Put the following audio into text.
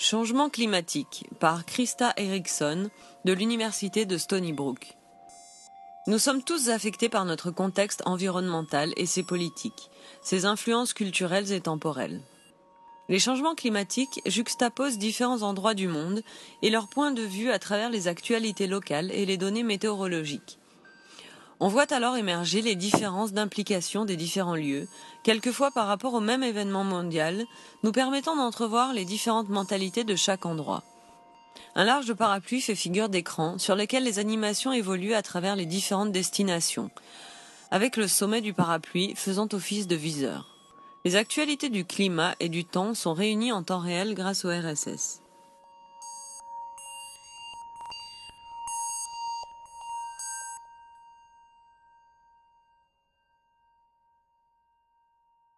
Changement climatique par Krista Eriksson de l'Université de Stony Brook. Nous sommes tous affectés par notre contexte environnemental et ses politiques, ses influences culturelles et temporelles. Les changements climatiques juxtaposent différents endroits du monde et leur point de vue à travers les actualités locales et les données météorologiques. On voit alors émerger les différences d'implication des différents lieux, quelquefois par rapport au même événement mondial, nous permettant d'entrevoir les différentes mentalités de chaque endroit. Un large parapluie fait figure d'écran sur lequel les animations évoluent à travers les différentes destinations, avec le sommet du parapluie faisant office de viseur. Les actualités du climat et du temps sont réunies en temps réel grâce au RSS.